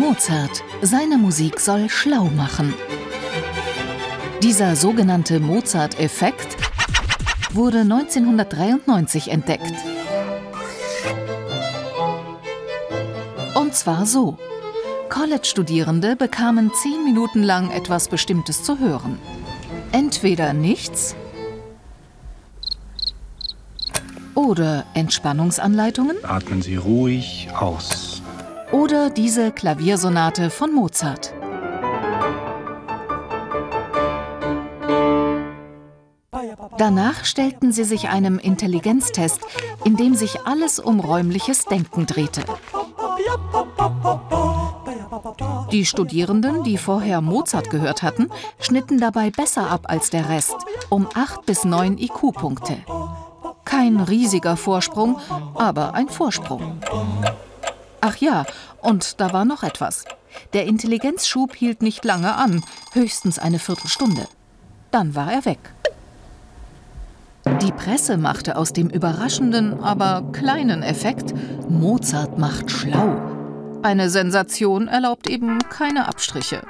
Mozart. Seine Musik soll schlau machen. Dieser sogenannte Mozart-Effekt wurde 1993 entdeckt. Und zwar so. College-Studierende bekamen zehn Minuten lang etwas Bestimmtes zu hören. Entweder nichts oder Entspannungsanleitungen. Atmen Sie ruhig aus. Oder diese Klaviersonate von Mozart. Danach stellten sie sich einem Intelligenztest, in dem sich alles um räumliches Denken drehte. Die Studierenden, die vorher Mozart gehört hatten, schnitten dabei besser ab als der Rest, um 8 bis 9 IQ-Punkte. Kein riesiger Vorsprung, aber ein Vorsprung. Ach ja, und da war noch etwas. Der Intelligenzschub hielt nicht lange an, höchstens eine Viertelstunde. Dann war er weg. Die Presse machte aus dem überraschenden, aber kleinen Effekt Mozart macht schlau. Eine Sensation erlaubt eben keine Abstriche.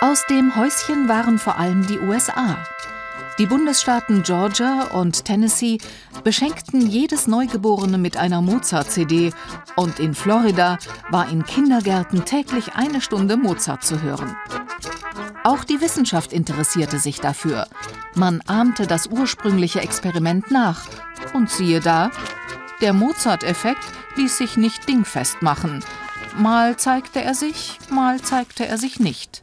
Aus dem Häuschen waren vor allem die USA. Die Bundesstaaten Georgia und Tennessee beschenkten jedes Neugeborene mit einer Mozart-CD und in Florida war in Kindergärten täglich eine Stunde Mozart zu hören. Auch die Wissenschaft interessierte sich dafür. Man ahmte das ursprüngliche Experiment nach. Und siehe da, der Mozart-Effekt ließ sich nicht dingfest machen. Mal zeigte er sich, mal zeigte er sich nicht.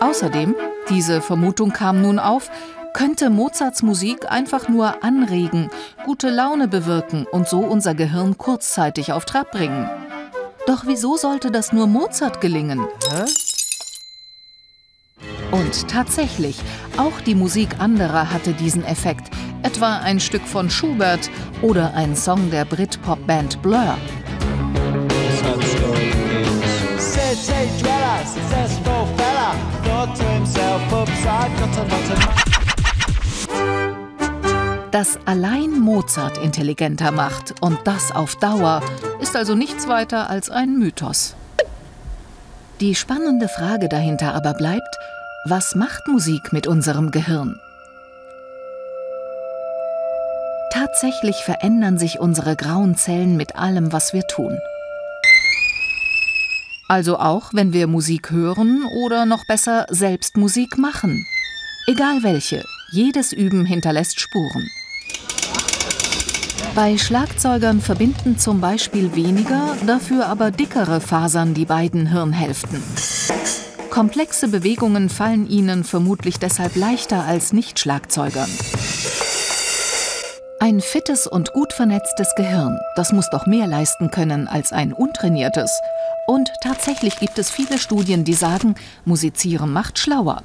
Außerdem, diese Vermutung kam nun auf, könnte Mozarts Musik einfach nur anregen, gute Laune bewirken und so unser Gehirn kurzzeitig auf Trab bringen. Doch wieso sollte das nur Mozart gelingen? Hä? Und tatsächlich, auch die Musik anderer hatte diesen Effekt, etwa ein Stück von Schubert oder ein Song der Brit-Pop-Band Blur. Das allein Mozart intelligenter macht und das auf Dauer, ist also nichts weiter als ein Mythos. Die spannende Frage dahinter aber bleibt, was macht Musik mit unserem Gehirn? Tatsächlich verändern sich unsere grauen Zellen mit allem, was wir tun. Also auch, wenn wir Musik hören oder noch besser selbst Musik machen. Egal welche, jedes Üben hinterlässt Spuren. Bei Schlagzeugern verbinden zum Beispiel weniger, dafür aber dickere Fasern die beiden Hirnhälften. Komplexe Bewegungen fallen ihnen vermutlich deshalb leichter als Nicht-Schlagzeugern. Ein fittes und gut vernetztes Gehirn, das muss doch mehr leisten können als ein untrainiertes. Und tatsächlich gibt es viele Studien, die sagen, Musizieren macht schlauer.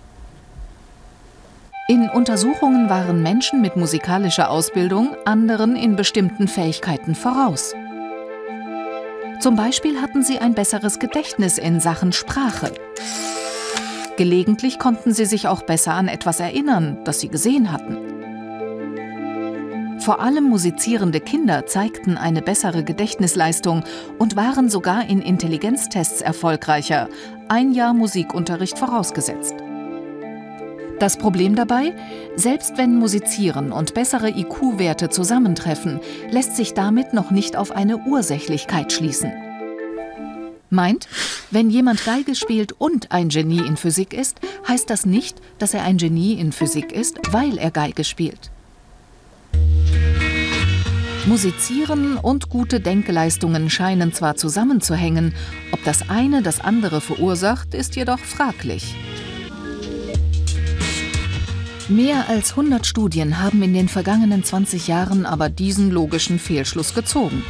In Untersuchungen waren Menschen mit musikalischer Ausbildung anderen in bestimmten Fähigkeiten voraus. Zum Beispiel hatten sie ein besseres Gedächtnis in Sachen Sprache. Gelegentlich konnten sie sich auch besser an etwas erinnern, das sie gesehen hatten. Vor allem musizierende Kinder zeigten eine bessere Gedächtnisleistung und waren sogar in Intelligenztests erfolgreicher, ein Jahr Musikunterricht vorausgesetzt. Das Problem dabei, selbst wenn Musizieren und bessere IQ-Werte zusammentreffen, lässt sich damit noch nicht auf eine Ursächlichkeit schließen. Meint, wenn jemand Geige spielt und ein Genie in Physik ist, heißt das nicht, dass er ein Genie in Physik ist, weil er Geige spielt. Musizieren und gute Denkleistungen scheinen zwar zusammenzuhängen, ob das eine das andere verursacht, ist jedoch fraglich. Mehr als 100 Studien haben in den vergangenen 20 Jahren aber diesen logischen Fehlschluss gezogen.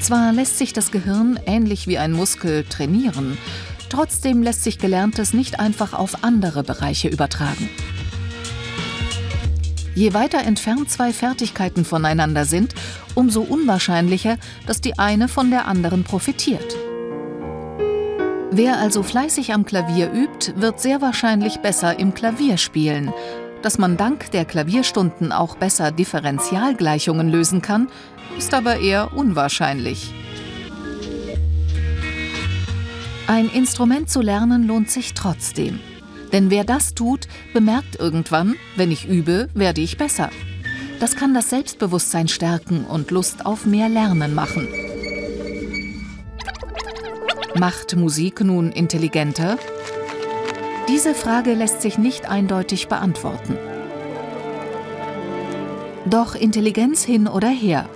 Zwar lässt sich das Gehirn ähnlich wie ein Muskel trainieren, trotzdem lässt sich Gelerntes nicht einfach auf andere Bereiche übertragen. Je weiter entfernt zwei Fertigkeiten voneinander sind, umso unwahrscheinlicher, dass die eine von der anderen profitiert. Wer also fleißig am Klavier übt, wird sehr wahrscheinlich besser im Klavier spielen. Dass man dank der Klavierstunden auch besser Differentialgleichungen lösen kann, ist aber eher unwahrscheinlich. Ein Instrument zu lernen lohnt sich trotzdem. Denn wer das tut, bemerkt irgendwann, wenn ich übe, werde ich besser. Das kann das Selbstbewusstsein stärken und Lust auf mehr Lernen machen. Macht Musik nun intelligenter? Diese Frage lässt sich nicht eindeutig beantworten. Doch Intelligenz hin oder her.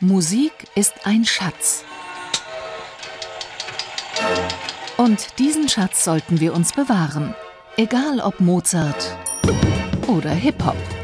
Musik ist ein Schatz. Und diesen Schatz sollten wir uns bewahren, egal ob Mozart oder Hip-Hop.